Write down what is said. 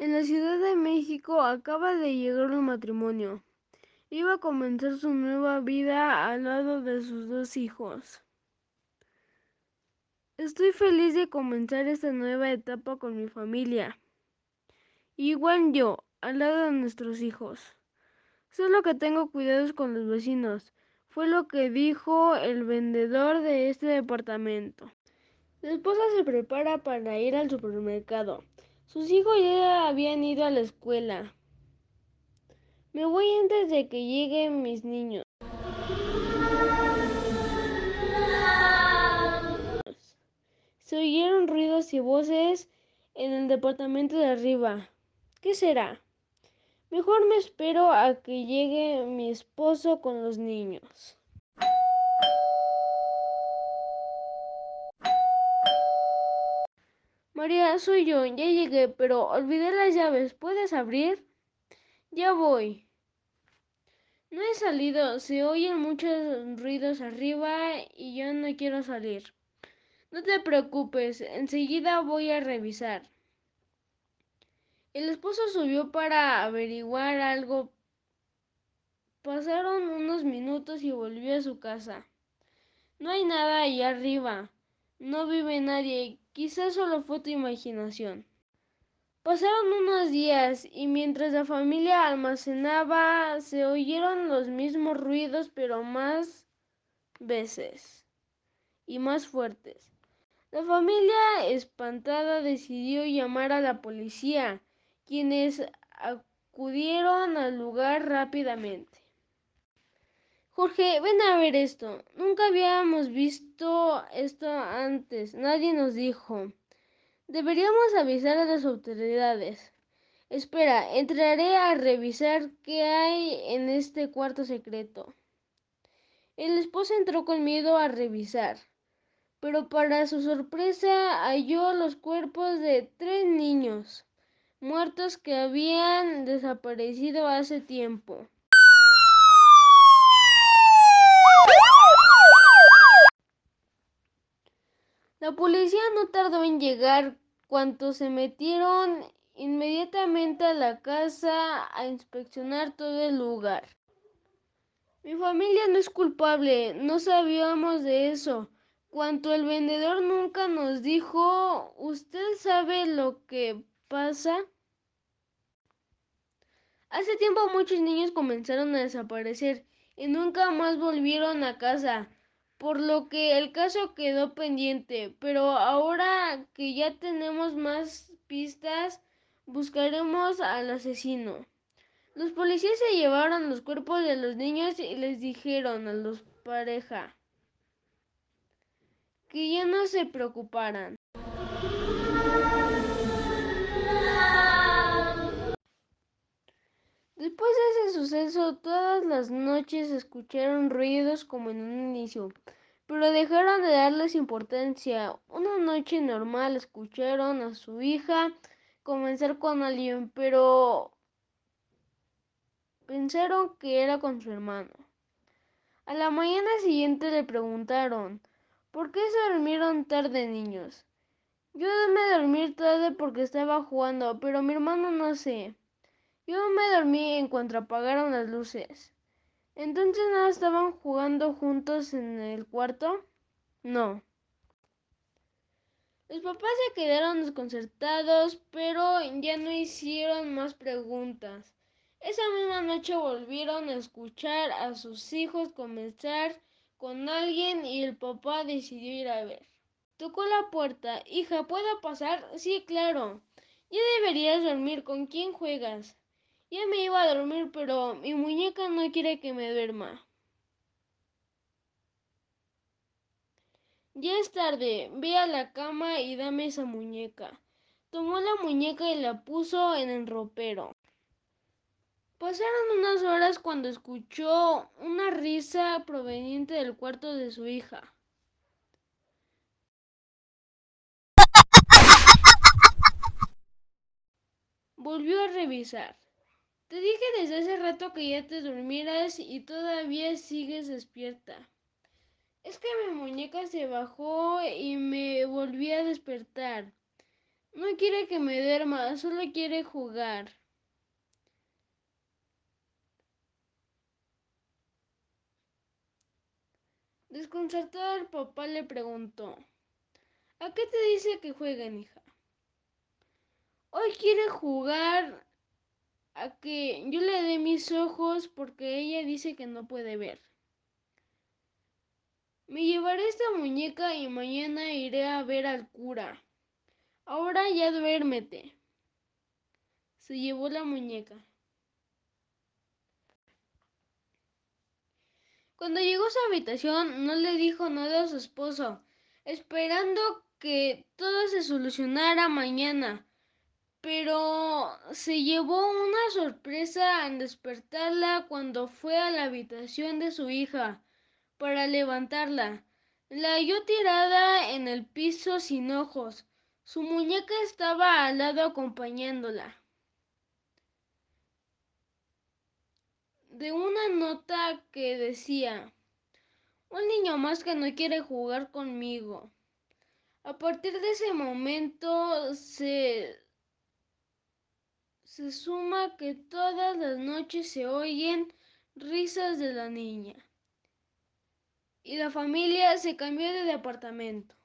En la Ciudad de México acaba de llegar un matrimonio. Iba a comenzar su nueva vida al lado de sus dos hijos. Estoy feliz de comenzar esta nueva etapa con mi familia. Igual yo, al lado de nuestros hijos. Solo que tengo cuidados con los vecinos. Fue lo que dijo el vendedor de este departamento. La esposa se prepara para ir al supermercado. Sus hijos ya habían ido a la escuela. Me voy antes de que lleguen mis niños. Se oyeron ruidos y voces en el departamento de arriba. ¿Qué será? Mejor me espero a que llegue mi esposo con los niños. María, soy yo, ya llegué, pero olvidé las llaves. ¿Puedes abrir? Ya voy. No he salido, se oyen muchos ruidos arriba y yo no quiero salir. No te preocupes, enseguida voy a revisar. El esposo subió para averiguar algo. Pasaron unos minutos y volvió a su casa. No hay nada allá arriba. No vive nadie. Quizás solo fue tu imaginación. Pasaron unos días y mientras la familia almacenaba se oyeron los mismos ruidos pero más veces y más fuertes. La familia espantada decidió llamar a la policía, quienes acudieron al lugar rápidamente. Jorge, ven a ver esto. Nunca habíamos visto esto antes. Nadie nos dijo. Deberíamos avisar a las autoridades. Espera, entraré a revisar qué hay en este cuarto secreto. El esposo entró con miedo a revisar, pero para su sorpresa halló los cuerpos de tres niños muertos que habían desaparecido hace tiempo. La policía no tardó en llegar. Cuando se metieron inmediatamente a la casa a inspeccionar todo el lugar. Mi familia no es culpable, no sabíamos de eso. Cuanto el vendedor nunca nos dijo, ¿usted sabe lo que pasa? Hace tiempo muchos niños comenzaron a desaparecer y nunca más volvieron a casa por lo que el caso quedó pendiente, pero ahora que ya tenemos más pistas, buscaremos al asesino. Los policías se llevaron los cuerpos de los niños y les dijeron a los pareja que ya no se preocuparan. Suceso, todas las noches escucharon ruidos como en un inicio, pero dejaron de darles importancia. Una noche normal escucharon a su hija comenzar con alguien, pero pensaron que era con su hermano. A la mañana siguiente le preguntaron, ¿por qué se durmieron tarde, niños? Yo me dormí tarde porque estaba jugando, pero mi hermano no sé. Yo me dormí en cuanto apagaron las luces. Entonces no estaban jugando juntos en el cuarto. No. Los papás se quedaron desconcertados, pero ya no hicieron más preguntas. Esa misma noche volvieron a escuchar a sus hijos comenzar con alguien y el papá decidió ir a ver. Tocó la puerta. Hija, ¿puedo pasar? Sí, claro. Ya deberías dormir. ¿Con quién juegas? Ya me iba a dormir, pero mi muñeca no quiere que me duerma. Ya es tarde, ve a la cama y dame esa muñeca. Tomó la muñeca y la puso en el ropero. Pasaron unas horas cuando escuchó una risa proveniente del cuarto de su hija. Volvió a revisar. Te dije desde hace rato que ya te durmieras y todavía sigues despierta. Es que mi muñeca se bajó y me volví a despertar. No quiere que me duerma, solo quiere jugar. Desconcertado el papá le preguntó, ¿a qué te dice que jueguen, hija? Hoy quiere jugar a que yo le dé mis ojos porque ella dice que no puede ver. Me llevaré esta muñeca y mañana iré a ver al cura. Ahora ya duérmete. Se llevó la muñeca. Cuando llegó a su habitación no le dijo nada a su esposo, esperando que todo se solucionara mañana. Pero se llevó una sorpresa al despertarla cuando fue a la habitación de su hija para levantarla. La halló tirada en el piso sin ojos. Su muñeca estaba al lado acompañándola. De una nota que decía, un niño más que no quiere jugar conmigo. A partir de ese momento se, se suma que todas las noches se oyen risas de la niña y la familia se cambió de departamento.